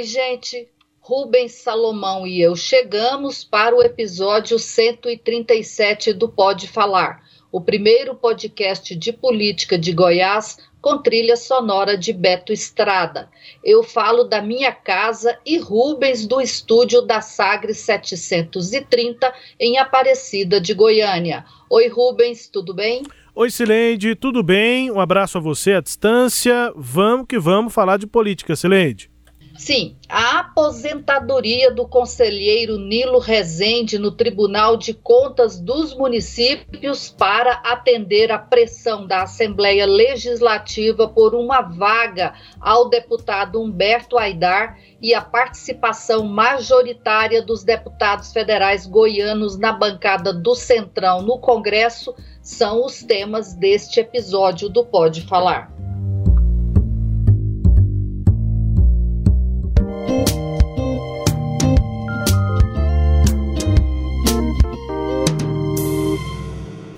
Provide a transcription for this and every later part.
Oi, gente. Rubens Salomão e eu chegamos para o episódio 137 do Pode Falar, o primeiro podcast de política de Goiás com trilha sonora de Beto Estrada. Eu falo da minha casa e Rubens do estúdio da Sagres 730 em Aparecida de Goiânia. Oi, Rubens, tudo bem? Oi, Sileide, tudo bem? Um abraço a você à distância. Vamos que vamos falar de política, Sileide. Sim, a aposentadoria do conselheiro Nilo Rezende no Tribunal de Contas dos Municípios para atender a pressão da Assembleia Legislativa por uma vaga ao deputado Humberto Aidar e a participação majoritária dos deputados federais goianos na bancada do Centrão no Congresso são os temas deste episódio do Pode Falar.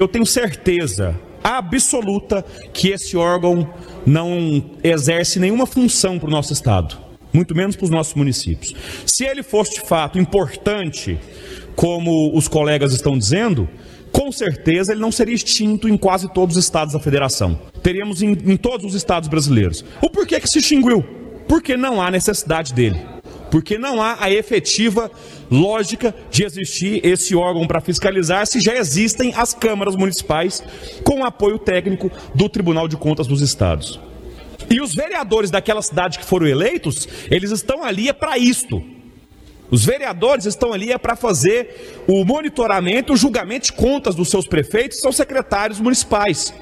Eu tenho certeza absoluta que esse órgão não exerce nenhuma função para o nosso Estado, muito menos para os nossos municípios. Se ele fosse de fato importante, como os colegas estão dizendo, com certeza ele não seria extinto em quase todos os estados da federação. Teríamos em, em todos os estados brasileiros. O porquê que se extinguiu? Porque não há necessidade dele porque não há a efetiva lógica de existir esse órgão para fiscalizar se já existem as câmaras municipais com apoio técnico do Tribunal de Contas dos Estados. E os vereadores daquela cidade que foram eleitos, eles estão ali é para isto. Os vereadores estão ali é para fazer o monitoramento, o julgamento de contas dos seus prefeitos seus secretários municipais.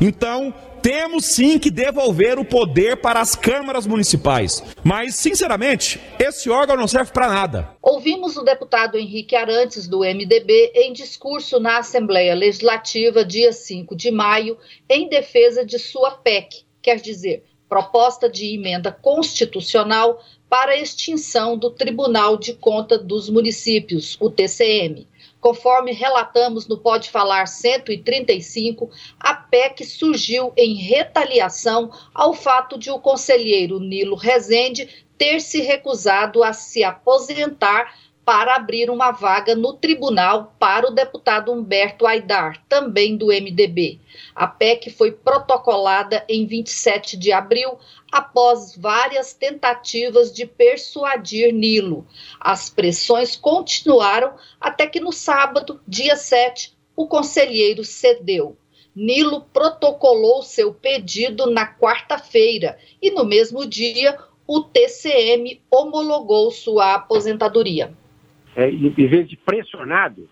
Então, temos sim que devolver o poder para as câmaras municipais. Mas, sinceramente, esse órgão não serve para nada. Ouvimos o deputado Henrique Arantes, do MDB, em discurso na Assembleia Legislativa, dia 5 de maio, em defesa de sua PEC, quer dizer, proposta de emenda constitucional para a extinção do Tribunal de Conta dos Municípios, o TCM. Conforme relatamos no Pode Falar 135, a PEC surgiu em retaliação ao fato de o conselheiro Nilo Rezende ter se recusado a se aposentar para abrir uma vaga no tribunal para o deputado Humberto Aidar, também do MDB. A PEC foi protocolada em 27 de abril, após várias tentativas de persuadir Nilo. As pressões continuaram até que no sábado, dia 7, o conselheiro cedeu. Nilo protocolou seu pedido na quarta-feira e, no mesmo dia, o TCM homologou sua aposentadoria é, em vez de pressionado,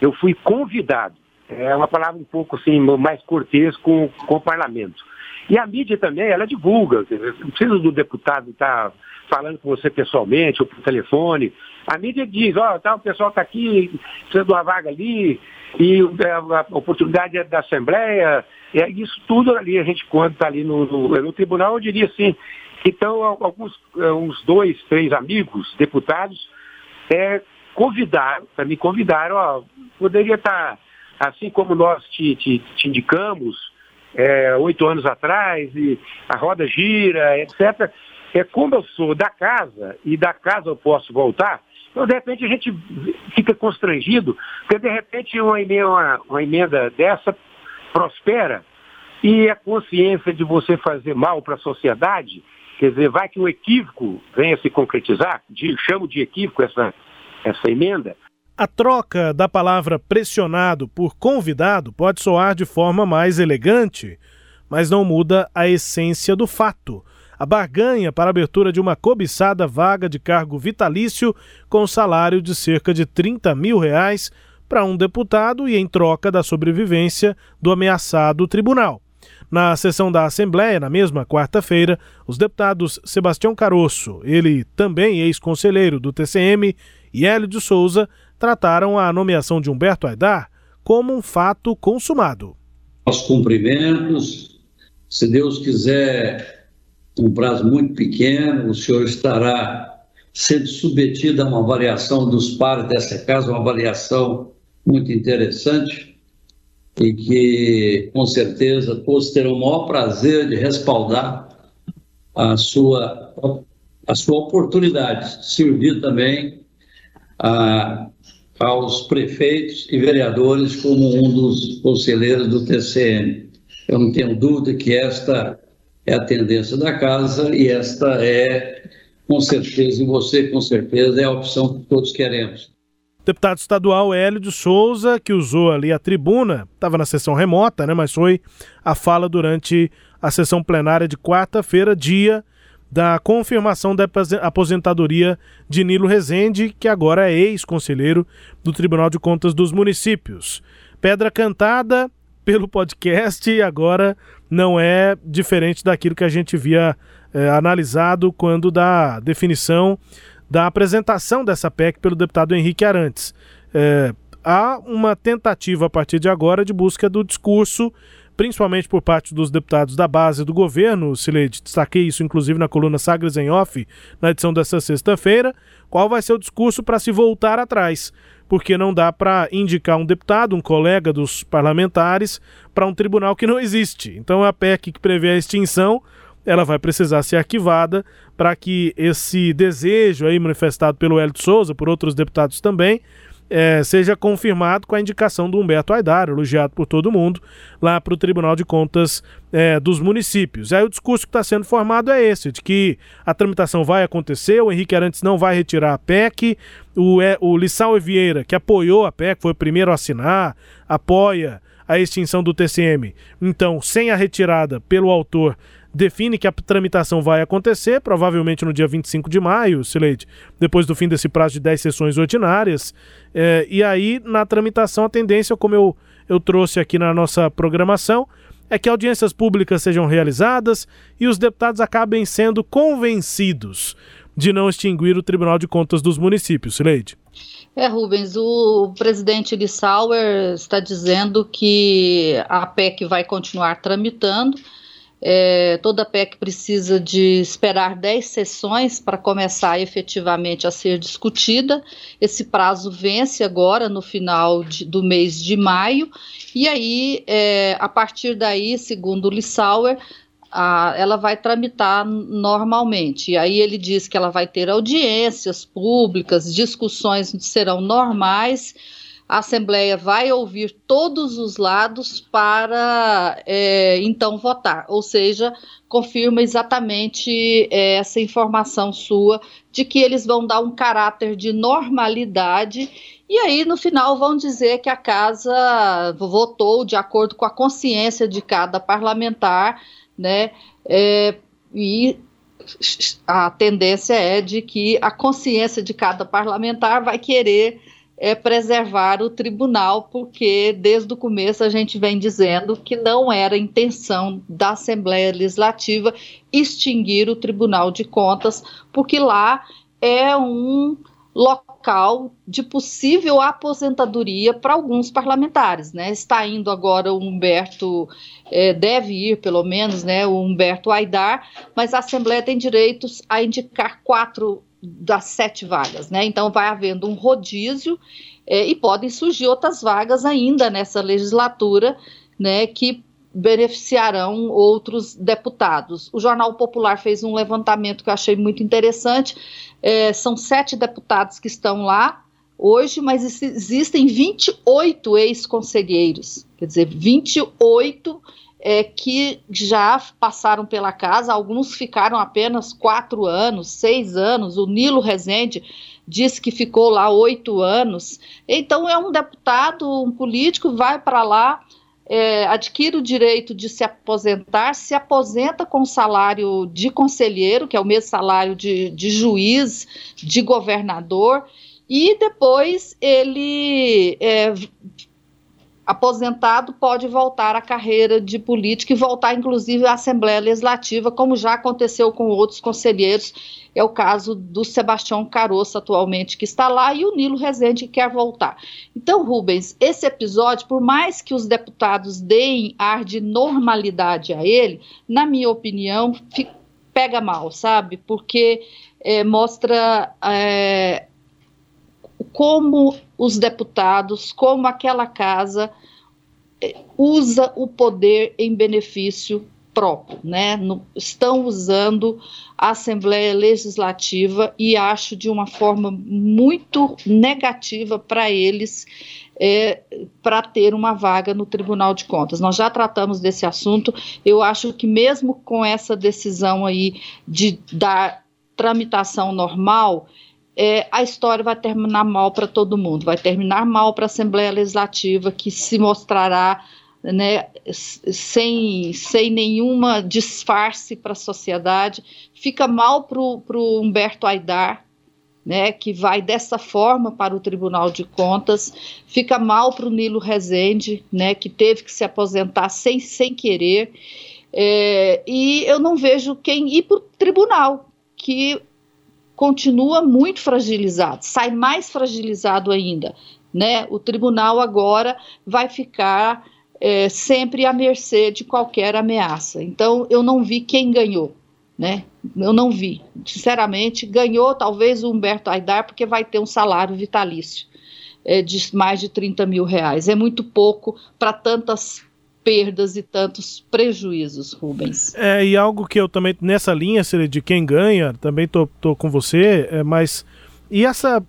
eu fui convidado. É uma palavra um pouco assim, mais cortês com, com o parlamento. E a mídia também, ela divulga. Não precisa do deputado estar falando com você pessoalmente ou por telefone. A mídia diz, ó, oh, tá, o pessoal está aqui, precisa de uma vaga ali, e é, a oportunidade é da Assembleia. É, isso tudo ali a gente conta ali no, no, no tribunal, eu diria assim. Então, alguns é, uns dois, três amigos, deputados, é, convidaram, me convidaram, ó, poderia estar, assim como nós te, te, te indicamos é, oito anos atrás, e a roda gira, etc. É como eu sou da casa, e da casa eu posso voltar, então de repente a gente fica constrangido, porque de repente uma emenda, uma, uma emenda dessa prospera e a consciência de você fazer mal para a sociedade, quer dizer, vai que um equívoco venha se concretizar, de, chamo de equívoco essa, essa emenda. A troca da palavra pressionado por convidado pode soar de forma mais elegante, mas não muda a essência do fato. A barganha para a abertura de uma cobiçada vaga de cargo vitalício com salário de cerca de 30 mil reais para um deputado e em troca da sobrevivência do ameaçado tribunal. Na sessão da Assembleia, na mesma quarta-feira, os deputados Sebastião Caroço, ele também ex-conselheiro do TCM, e Hélio de Souza trataram a nomeação de Humberto Aidar como um fato consumado. Os cumprimentos, se Deus quiser, um prazo muito pequeno, o senhor estará sendo submetido a uma avaliação dos pares dessa casa, uma avaliação muito interessante e que, com certeza, todos terão o maior prazer de respaldar a sua, a sua oportunidade de servir também a, aos prefeitos e vereadores como um dos conselheiros do TCM. Eu não tenho dúvida que esta é a tendência da casa e esta é, com certeza, e você, com certeza, é a opção que todos queremos deputado estadual Hélio de Souza, que usou ali a tribuna, estava na sessão remota, né, mas foi a fala durante a sessão plenária de quarta-feira, dia da confirmação da aposentadoria de Nilo Rezende, que agora é ex-conselheiro do Tribunal de Contas dos Municípios. Pedra cantada pelo podcast e agora não é diferente daquilo que a gente via é, analisado quando da definição da apresentação dessa PEC pelo deputado Henrique Arantes. É, há uma tentativa a partir de agora de busca do discurso, principalmente por parte dos deputados da base do governo, Sileide, destaquei isso inclusive na coluna Sagres em Off, na edição desta sexta-feira, qual vai ser o discurso para se voltar atrás, porque não dá para indicar um deputado, um colega dos parlamentares, para um tribunal que não existe. Então a PEC que prevê a extinção. Ela vai precisar ser arquivada para que esse desejo aí manifestado pelo Hélio Souza, por outros deputados também, é, seja confirmado com a indicação do Humberto Aidar, elogiado por todo mundo, lá para o Tribunal de Contas é, dos Municípios. Aí o discurso que está sendo formado é esse, de que a tramitação vai acontecer, o Henrique Arantes não vai retirar a PEC, o, o Lissau Vieira, que apoiou a PEC, foi o primeiro a assinar, apoia a extinção do TCM. Então, sem a retirada pelo autor define que a tramitação vai acontecer, provavelmente no dia 25 de maio, Sileide, depois do fim desse prazo de 10 sessões ordinárias. É, e aí, na tramitação, a tendência, como eu, eu trouxe aqui na nossa programação, é que audiências públicas sejam realizadas e os deputados acabem sendo convencidos de não extinguir o Tribunal de Contas dos municípios. Sileide. É, Rubens, o presidente Lissauer está dizendo que a PEC vai continuar tramitando é, toda PEC precisa de esperar 10 sessões para começar efetivamente a ser discutida. Esse prazo vence agora no final de, do mês de maio, e aí, é, a partir daí, segundo o Lissauer, a, ela vai tramitar normalmente. E aí ele diz que ela vai ter audiências públicas, discussões serão normais a Assembleia vai ouvir todos os lados para é, então votar, ou seja, confirma exatamente é, essa informação sua de que eles vão dar um caráter de normalidade e aí no final vão dizer que a casa votou de acordo com a consciência de cada parlamentar, né? É, e a tendência é de que a consciência de cada parlamentar vai querer é preservar o tribunal, porque desde o começo a gente vem dizendo que não era intenção da Assembleia Legislativa extinguir o Tribunal de Contas, porque lá é um local de possível aposentadoria para alguns parlamentares, né? Está indo agora o Humberto, é, deve ir pelo menos, né? O Humberto Aidar, mas a Assembleia tem direitos a indicar quatro das sete vagas, né? Então vai havendo um rodízio é, e podem surgir outras vagas ainda nessa legislatura, né? Que beneficiarão outros deputados. O Jornal Popular fez um levantamento que eu achei muito interessante. É, são sete deputados que estão lá hoje, mas existem 28 ex-conselheiros. Quer dizer, 28 é, que já passaram pela casa, alguns ficaram apenas quatro anos, seis anos. O Nilo Rezende disse que ficou lá oito anos. Então, é um deputado, um político, vai para lá, é, adquire o direito de se aposentar, se aposenta com salário de conselheiro, que é o mesmo salário de, de juiz, de governador, e depois ele é, aposentado pode voltar à carreira de política e voltar, inclusive, à Assembleia Legislativa, como já aconteceu com outros conselheiros. É o caso do Sebastião Caroço, atualmente, que está lá, e o Nilo Rezende, que quer voltar. Então, Rubens, esse episódio, por mais que os deputados deem ar de normalidade a ele, na minha opinião, fica, pega mal, sabe? Porque é, mostra. É, como os deputados, como aquela casa eh, usa o poder em benefício próprio, né? No, estão usando a Assembleia Legislativa e acho de uma forma muito negativa para eles é, para ter uma vaga no Tribunal de Contas. Nós já tratamos desse assunto. Eu acho que mesmo com essa decisão aí de dar tramitação normal, é, a história vai terminar mal para todo mundo, vai terminar mal para a Assembleia Legislativa, que se mostrará né, sem, sem nenhuma disfarce para a sociedade, fica mal para o Humberto Aidar, né, que vai dessa forma para o Tribunal de Contas, fica mal para o Nilo Rezende, né, que teve que se aposentar sem, sem querer, é, e eu não vejo quem ir para o tribunal, que continua muito fragilizado, sai mais fragilizado ainda. Né? O tribunal agora vai ficar é, sempre à mercê de qualquer ameaça. Então, eu não vi quem ganhou. Né? Eu não vi. Sinceramente, ganhou talvez o Humberto Aidar, porque vai ter um salário vitalício é, de mais de 30 mil reais. É muito pouco para tantas perdas e tantos prejuízos, Rubens. É, e algo que eu também, nessa linha de quem ganha, também tô, tô com você, é, mas e essa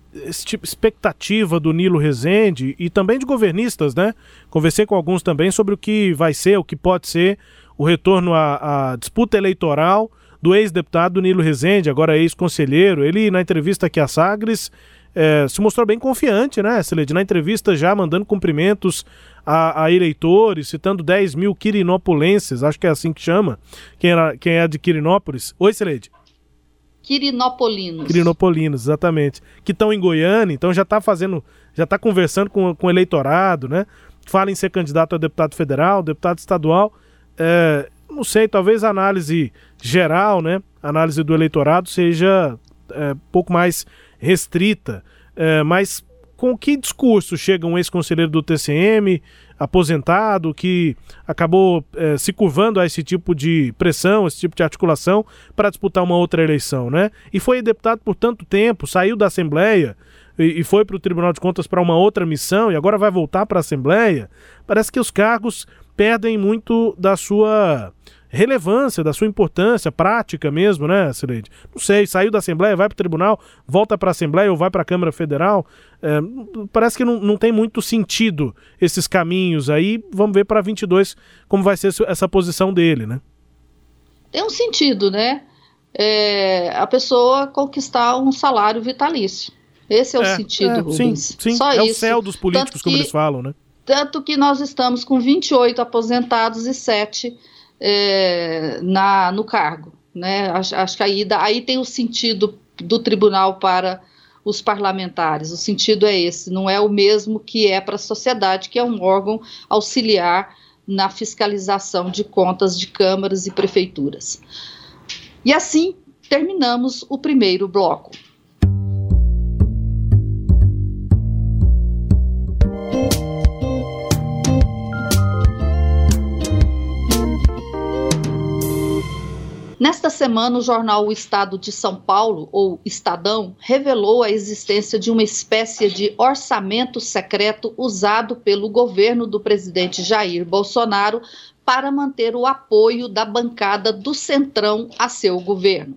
tipo, expectativa do Nilo Rezende e também de governistas, né? Conversei com alguns também sobre o que vai ser, o que pode ser o retorno à, à disputa eleitoral do ex-deputado Nilo Rezende, agora ex-conselheiro. Ele, na entrevista aqui a Sagres, é, se mostrou bem confiante, né, Celede? Na entrevista já mandando cumprimentos a, a, eleitores, citando 10 mil quirinopolenses, acho que é assim que chama, quem, era, quem é de Quirinópolis. Oi, Celede. Quirinopolinos. Quirinopolinos, exatamente. Que estão em Goiânia, então já está fazendo, já está conversando com, com o eleitorado, né? Fala em ser candidato a deputado federal, deputado estadual. É, não sei, talvez a análise geral, né? A análise do eleitorado seja é, pouco mais restrita, é, mas com que discurso chega um ex-conselheiro do TCM, aposentado, que acabou é, se curvando a esse tipo de pressão, esse tipo de articulação, para disputar uma outra eleição, né? E foi deputado por tanto tempo, saiu da Assembleia e, e foi para o Tribunal de Contas para uma outra missão e agora vai voltar para a Assembleia. Parece que os cargos perdem muito da sua relevância, da sua importância prática mesmo, né, Sileide? Não sei, saiu da Assembleia, vai para o tribunal, volta para a Assembleia ou vai para a Câmara Federal. É, parece que não, não tem muito sentido esses caminhos aí. Vamos ver para 22 como vai ser essa posição dele, né? Tem um sentido, né? É, a pessoa conquistar um salário vitalício. Esse é, é o sentido, é, Rubens. Sim, sim. Só é isso. o céu dos políticos, como eles falam, né? Tanto que nós estamos com 28 aposentados e 7 é, na, no cargo. Né? Acho, acho que aí, aí tem o sentido do tribunal para os parlamentares. O sentido é esse, não é o mesmo que é para a sociedade, que é um órgão auxiliar na fiscalização de contas de câmaras e prefeituras. E assim terminamos o primeiro bloco. Nesta semana, o jornal O Estado de São Paulo, ou Estadão, revelou a existência de uma espécie de orçamento secreto usado pelo governo do presidente Jair Bolsonaro para manter o apoio da bancada do Centrão a seu governo.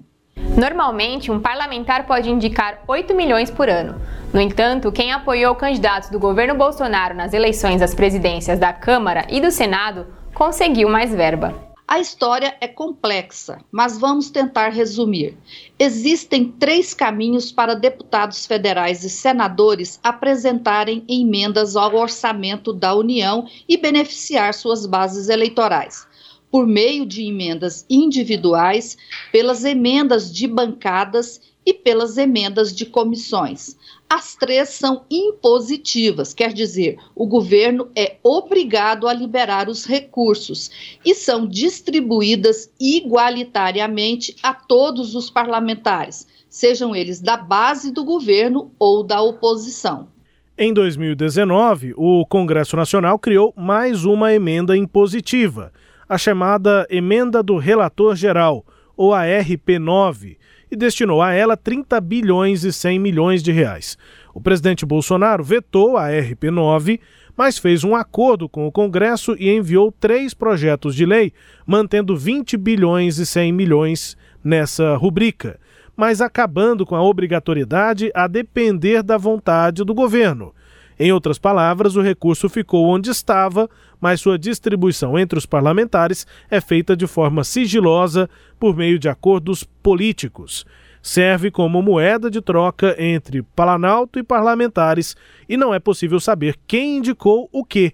Normalmente, um parlamentar pode indicar 8 milhões por ano. No entanto, quem apoiou candidatos do governo Bolsonaro nas eleições às presidências da Câmara e do Senado conseguiu mais verba. A história é complexa, mas vamos tentar resumir. Existem três caminhos para deputados federais e senadores apresentarem emendas ao orçamento da União e beneficiar suas bases eleitorais. por meio de emendas individuais, pelas emendas de bancadas e pelas emendas de comissões. As três são impositivas, quer dizer, o governo é obrigado a liberar os recursos e são distribuídas igualitariamente a todos os parlamentares, sejam eles da base do governo ou da oposição. Em 2019, o Congresso Nacional criou mais uma emenda impositiva, a chamada Emenda do Relator Geral, ou a RP9 e destinou a ela 30 bilhões e 100 milhões de reais. O presidente Bolsonaro vetou a RP9, mas fez um acordo com o Congresso e enviou três projetos de lei, mantendo 20 bilhões e 100 milhões nessa rubrica, mas acabando com a obrigatoriedade a depender da vontade do governo. Em outras palavras, o recurso ficou onde estava, mas sua distribuição entre os parlamentares é feita de forma sigilosa por meio de acordos políticos. Serve como moeda de troca entre Planalto e parlamentares e não é possível saber quem indicou o que.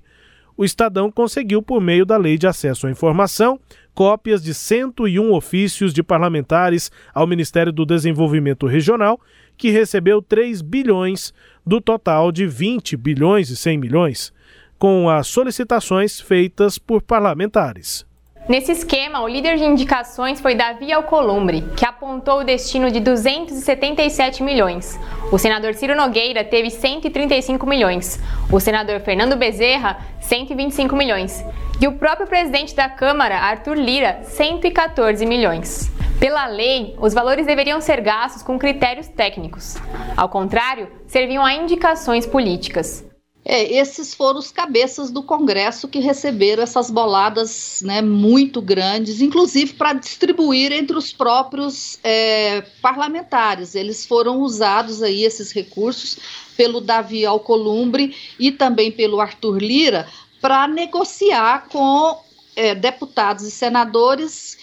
O Estadão conseguiu, por meio da Lei de Acesso à Informação, cópias de 101 ofícios de parlamentares ao Ministério do Desenvolvimento Regional, que recebeu 3 bilhões do total de 20 bilhões e 100 milhões, com as solicitações feitas por parlamentares. Nesse esquema, o líder de indicações foi Davi Alcolumbre, que apontou o destino de 277 milhões. O senador Ciro Nogueira teve 135 milhões. O senador Fernando Bezerra, 125 milhões. E o próprio presidente da Câmara, Arthur Lira, 114 milhões. Pela lei, os valores deveriam ser gastos com critérios técnicos. Ao contrário, serviam a indicações políticas. É, esses foram os cabeças do Congresso que receberam essas boladas né, muito grandes, inclusive para distribuir entre os próprios é, parlamentares. Eles foram usados aí, esses recursos, pelo Davi Alcolumbre e também pelo Arthur Lira, para negociar com é, deputados e senadores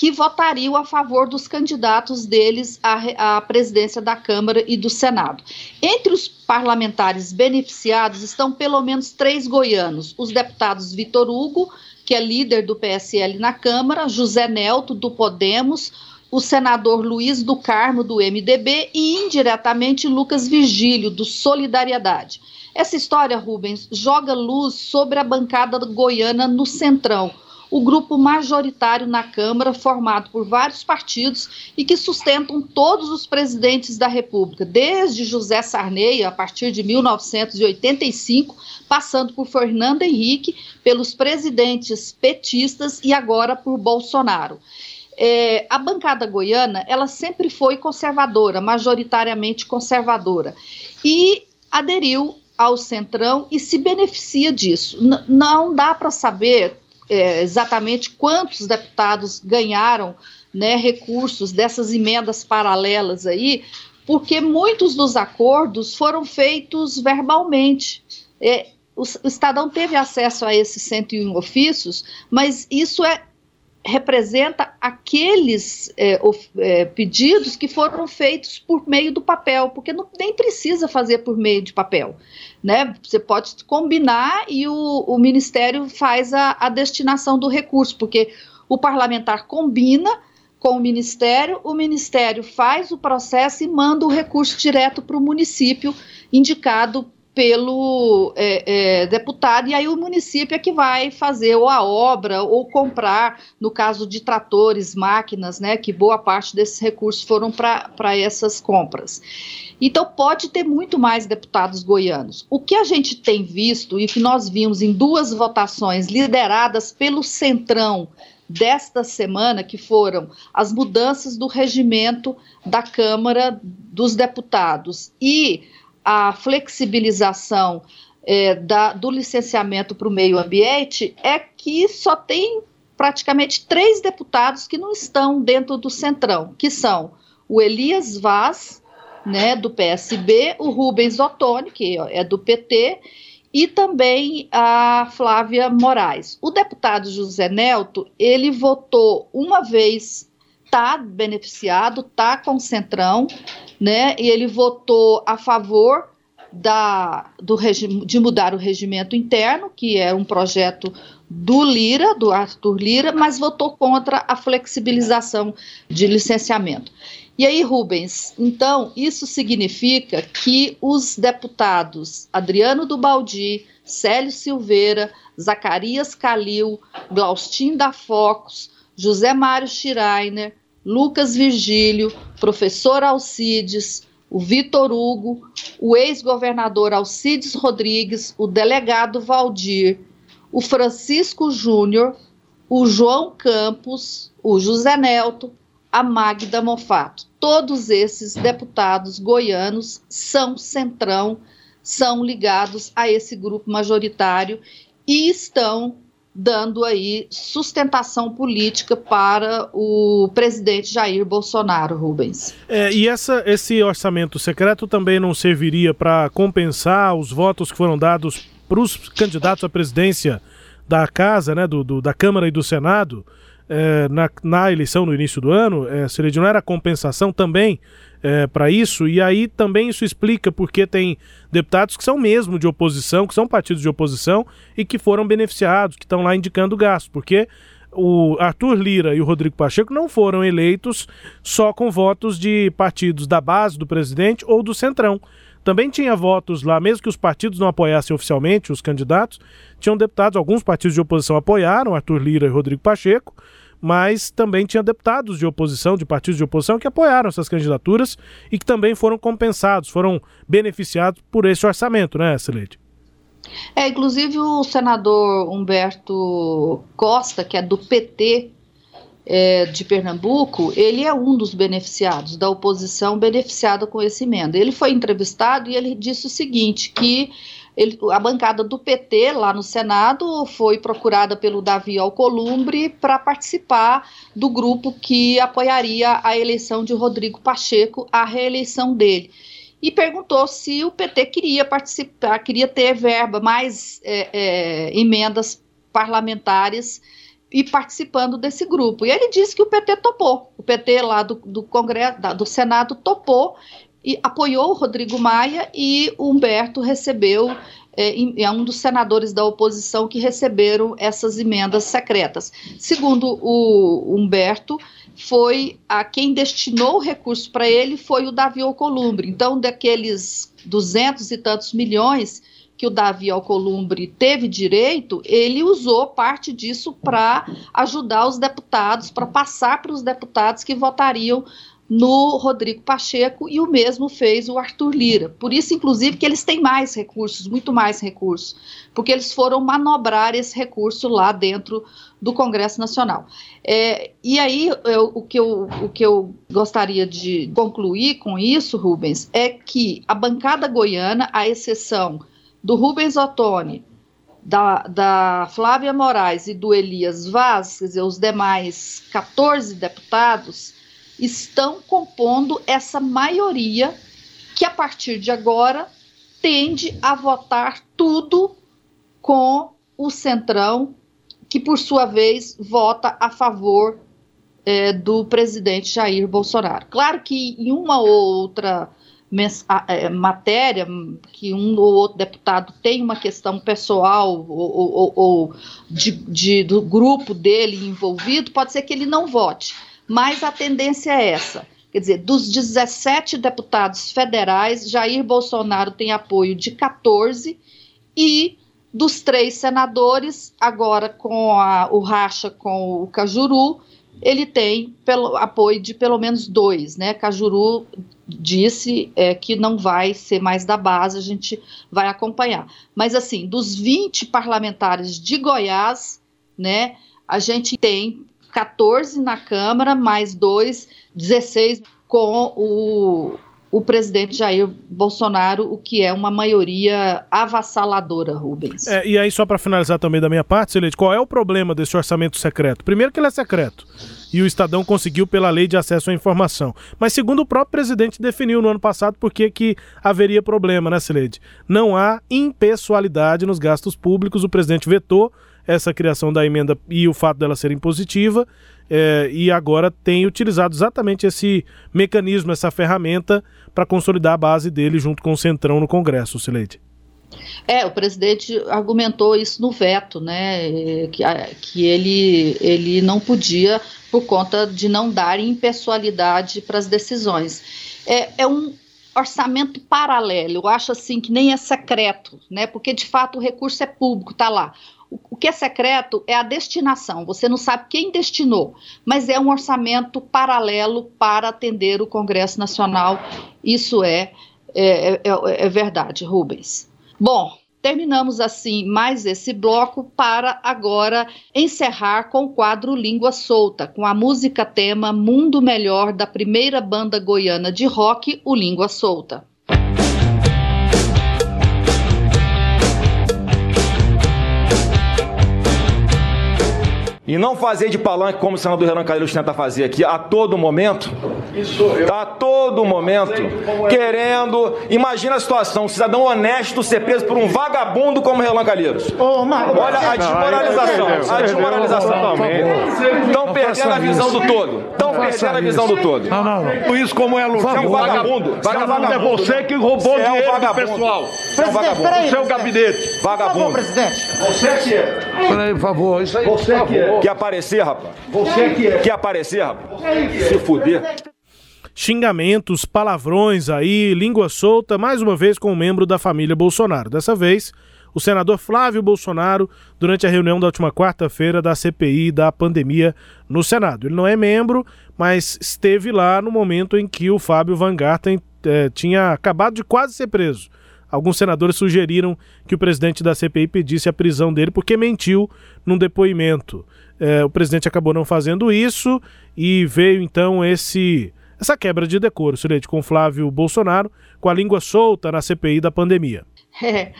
que votariam a favor dos candidatos deles à, à, presidência da Câmara e do Senado. Entre os parlamentares beneficiados estão pelo menos três goianos: os deputados Vitor Hugo, que é líder do PSL na Câmara, José Nelto, do Podemos, o senador Luiz do Carmo, do MDB, e indiretamente Lucas Vigílio, do Solidariedade. Essa história, Rubens, joga luz sobre a bancada goiana no Centrão o grupo majoritário na Câmara, formado por vários partidos e que sustentam todos os presidentes da República, desde José Sarney, a partir de 1985, passando por Fernando Henrique, pelos presidentes petistas e agora por Bolsonaro. É, a bancada goiana, ela sempre foi conservadora, majoritariamente conservadora, e aderiu ao Centrão e se beneficia disso. N não dá para saber é, exatamente quantos deputados ganharam né, recursos dessas emendas paralelas aí, porque muitos dos acordos foram feitos verbalmente. É, o, o Estadão teve acesso a esses 101 ofícios, mas isso é representa aqueles é, é, pedidos que foram feitos por meio do papel, porque não, nem precisa fazer por meio de papel. Né? Você pode combinar e o, o Ministério faz a, a destinação do recurso, porque o parlamentar combina com o Ministério, o Ministério faz o processo e manda o recurso direto para o município indicado pelo é, é, deputado, e aí o município é que vai fazer ou a obra ou comprar, no caso de tratores, máquinas, né, que boa parte desses recursos foram para essas compras. Então pode ter muito mais deputados goianos. O que a gente tem visto e que nós vimos em duas votações lideradas pelo Centrão desta semana, que foram as mudanças do regimento da Câmara dos Deputados e a flexibilização é, da, do licenciamento para o meio ambiente é que só tem praticamente três deputados que não estão dentro do Centrão, que são o Elias Vaz, né, do PSB, o Rubens Ottoni, que é do PT, e também a Flávia Moraes. O deputado José Nelto, ele votou uma vez, está beneficiado, está com Centrão, né? E ele votou a favor da, do regime, de mudar o regimento interno, que é um projeto do Lira, do Arthur Lira, mas votou contra a flexibilização de licenciamento. E aí, Rubens, então isso significa que os deputados Adriano do Baldi, Célio Silveira, Zacarias Calil, Glaustin da Focus, José Mário Schreiner, Lucas Virgílio, professor Alcides, o Vitor Hugo, o ex-governador Alcides Rodrigues, o delegado Valdir, o Francisco Júnior, o João Campos, o José Nelto, a Magda Mofato. Todos esses deputados goianos são centrão, são ligados a esse grupo majoritário e estão dando aí sustentação política para o presidente Jair Bolsonaro, Rubens. É, e essa, esse orçamento secreto também não serviria para compensar os votos que foram dados para os candidatos à presidência da Casa, né, do, do da Câmara e do Senado, é, na, na, eleição no início do ano, é, não era compensação também é, para isso, e aí também isso explica porque tem deputados que são mesmo de oposição, que são partidos de oposição e que foram beneficiados, que estão lá indicando gasto, porque o Arthur Lira e o Rodrigo Pacheco não foram eleitos só com votos de partidos da base do presidente ou do Centrão. Também tinha votos lá, mesmo que os partidos não apoiassem oficialmente os candidatos, tinham deputados, alguns partidos de oposição apoiaram Arthur Lira e Rodrigo Pacheco, mas também tinha deputados de oposição, de partidos de oposição, que apoiaram essas candidaturas e que também foram compensados, foram beneficiados por esse orçamento, né, Celeste? É, inclusive o senador Humberto Costa, que é do PT é, de Pernambuco, ele é um dos beneficiados, da oposição beneficiada com esse emenda. Ele foi entrevistado e ele disse o seguinte, que ele, a bancada do PT lá no Senado foi procurada pelo Davi Alcolumbre para participar do grupo que apoiaria a eleição de Rodrigo Pacheco, a reeleição dele. E perguntou se o PT queria participar, queria ter verba, mais é, é, emendas parlamentares e participando desse grupo. E ele disse que o PT topou. O PT lá do, do Congresso, do Senado topou e apoiou o Rodrigo Maia e o Humberto recebeu é, é, um dos senadores da oposição que receberam essas emendas secretas. Segundo o Humberto, foi a quem destinou o recurso para ele foi o Davi Alcolumbre. Então, daqueles duzentos e tantos milhões que o Davi Alcolumbre teve direito, ele usou parte disso para ajudar os deputados, para passar para os deputados que votariam no Rodrigo Pacheco e o mesmo fez o Arthur Lira. Por isso, inclusive, que eles têm mais recursos, muito mais recursos, porque eles foram manobrar esse recurso lá dentro do Congresso Nacional. É, e aí, eu, o, que eu, o que eu gostaria de concluir com isso, Rubens, é que a bancada goiana, à exceção do Rubens Ottoni, da, da Flávia Moraes e do Elias Vaz, quer dizer, os demais 14 deputados, estão compondo essa maioria que, a partir de agora, tende a votar tudo com o Centrão, que, por sua vez, vota a favor é, do presidente Jair Bolsonaro. Claro que em uma ou outra é, matéria que um ou outro deputado tem uma questão pessoal ou, ou, ou de, de, do grupo dele envolvido, pode ser que ele não vote mas a tendência é essa. Quer dizer, dos 17 deputados federais, Jair Bolsonaro tem apoio de 14 e dos três senadores, agora com a, o racha com o Cajuru, ele tem pelo, apoio de pelo menos dois, né? Cajuru disse é, que não vai ser mais da base, a gente vai acompanhar. Mas assim, dos 20 parlamentares de Goiás, né, a gente tem 14 na Câmara, mais dois, 16 com o, o presidente Jair Bolsonaro, o que é uma maioria avassaladora, Rubens. É, e aí, só para finalizar também da minha parte, Celeste, qual é o problema desse orçamento secreto? Primeiro que ele é secreto e o Estadão conseguiu pela lei de acesso à informação. Mas segundo o próprio presidente definiu no ano passado por que, que haveria problema, né, Celede? Não há impessoalidade nos gastos públicos, o presidente vetou essa criação da emenda e o fato dela ser impositiva, é, e agora tem utilizado exatamente esse mecanismo, essa ferramenta, para consolidar a base dele junto com o Centrão no Congresso, Sileide. É, o presidente argumentou isso no veto, né? Que, que ele, ele não podia, por conta de não dar impessoalidade para as decisões. É, é um orçamento paralelo, eu acho assim que nem é secreto, né? Porque de fato o recurso é público, está lá. O que é secreto é a destinação, você não sabe quem destinou, mas é um orçamento paralelo para atender o Congresso Nacional. Isso é, é, é, é verdade, Rubens. Bom, terminamos assim mais esse bloco para agora encerrar com o quadro Língua Solta, com a música tema Mundo Melhor da primeira banda goiana de rock, o Língua Solta. E não fazer de palanque como o senador Renan Calheiros tenta fazer aqui a todo momento. Isso eu. Tá a todo momento é. querendo. Imagina a situação: um cidadão honesto ser preso por um vagabundo como Renan Calheiros. Oh, Olha a desmoralização. A desmoralização. Estão perdendo a visão do todo. Estão perdendo a visão do todo. Não, não, não. Isso como é Você é um vagabundo. Vagabundo é você que roubou é dinheiro do pessoal. Presidente, peraí. Seu gabinete. Vagabundo. presidente. Você que é. Peraí, por favor. Isso aí. Você que é. Quer aparecer, rapaz? Você que é. Quer aparecer, rapaz? Se fuder. Xingamentos, palavrões aí, língua solta, mais uma vez com um membro da família Bolsonaro. Dessa vez, o senador Flávio Bolsonaro, durante a reunião da última quarta-feira da CPI da pandemia no Senado. Ele não é membro, mas esteve lá no momento em que o Fábio Van Garten eh, tinha acabado de quase ser preso. Alguns senadores sugeriram que o presidente da CPI pedisse a prisão dele porque mentiu num depoimento. É, o presidente acabou não fazendo isso e veio então esse essa quebra de decoro, Silete, com Flávio Bolsonaro, com a língua solta na CPI da pandemia. É,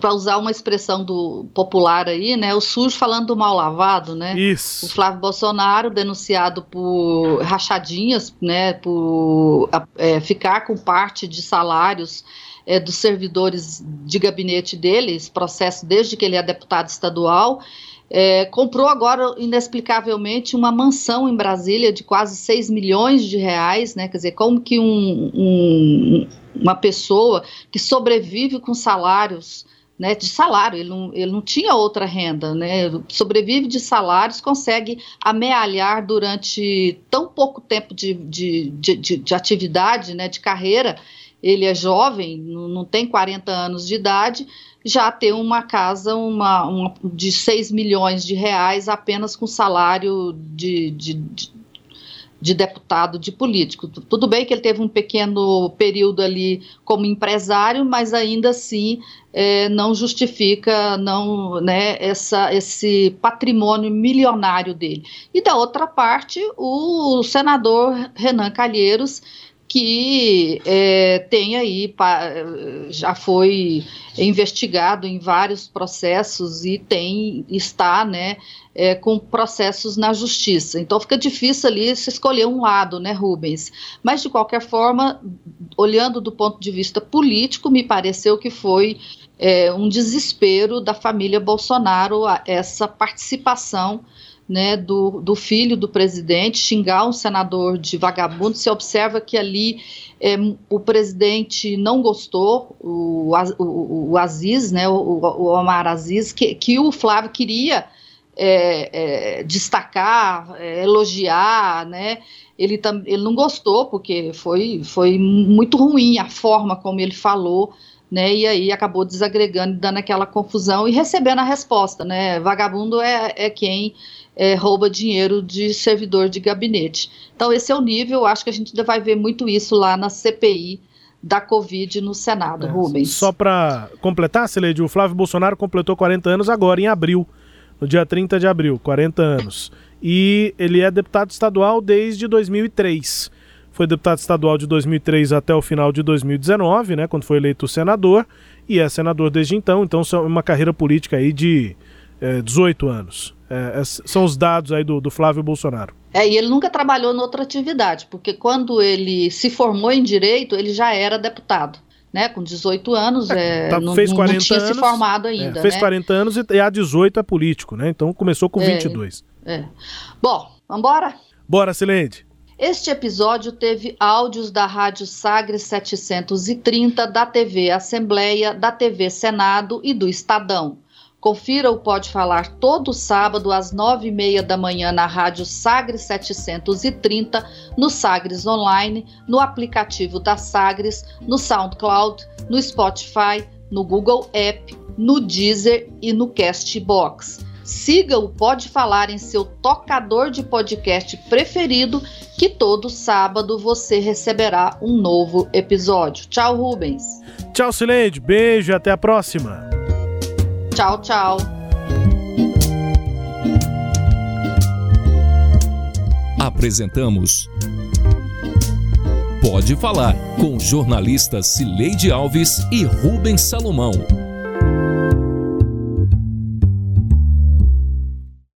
para usar uma expressão do popular aí, né, o sujo falando do mal lavado, né? Isso. O Flávio Bolsonaro denunciado por rachadinhas, né, por é, ficar com parte de salários é, dos servidores de gabinete dele, esse processo desde que ele é deputado estadual. É, comprou agora, inexplicavelmente, uma mansão em Brasília de quase 6 milhões de reais, né? Quer dizer, como que um, um, uma pessoa que sobrevive com salários né, de salário, ele não, ele não tinha outra renda, né, sobrevive de salários, consegue amealhar durante tão pouco tempo de, de, de, de, de atividade, né, de carreira, ele é jovem, não tem 40 anos de idade, já ter uma casa uma, uma de 6 milhões de reais apenas com salário de, de, de, de, deputado, de político. Tudo bem que ele teve um pequeno período ali como empresário, mas ainda assim é, não justifica não, né, essa, esse patrimônio milionário dele. E da outra parte, o senador Renan Calheiros que é, tem aí, já foi investigado em vários processos e tem, está, né, é, com processos na justiça. Então fica difícil ali se escolher um lado, né, Rubens? Mas de qualquer forma, olhando do ponto de vista político, me pareceu que foi é, um desespero da família Bolsonaro essa participação né, do, do filho do presidente, xingar um senador de vagabundo, você observa que ali é, o presidente não gostou, o, o, o Aziz, né, o, o Omar Aziz, que, que o Flávio queria é, é, destacar, é, elogiar, né, ele, tam, ele não gostou, porque foi, foi muito ruim a forma como ele falou, né, e aí acabou desagregando, dando aquela confusão e recebendo a resposta, né, vagabundo é, é quem é, rouba dinheiro de servidor de gabinete. Então, esse é o nível, acho que a gente ainda vai ver muito isso lá na CPI da Covid no Senado, é, Rubens. Só para completar, Celede, o Flávio Bolsonaro completou 40 anos agora, em abril, no dia 30 de abril, 40 anos. E ele é deputado estadual desde 2003. Foi deputado estadual de 2003 até o final de 2019, né, quando foi eleito senador, e é senador desde então, então é uma carreira política aí de é, 18 anos. É, é, são os dados aí do, do Flávio Bolsonaro. É, e ele nunca trabalhou em outra atividade, porque quando ele se formou em direito, ele já era deputado. Né, com 18 anos, é, tá, não, fez 40 não tinha anos, se formado ainda. É, fez né? 40 anos e, e a 18 é político, né? Então começou com 22. É, é. Bom, vamos embora? Bora, Silente. Este episódio teve áudios da Rádio Sagres 730, da TV Assembleia, da TV Senado e do Estadão. Confira o Pode Falar todo sábado às nove e meia da manhã na Rádio Sagres 730, no Sagres Online, no aplicativo da Sagres, no SoundCloud, no Spotify, no Google App, no Deezer e no Castbox. Siga o Pode Falar em seu tocador de podcast preferido, que todo sábado você receberá um novo episódio. Tchau, Rubens. Tchau, Sileide. Beijo e até a próxima. Tchau, tchau. Apresentamos Pode Falar com jornalistas Cileide Alves e Rubens Salomão.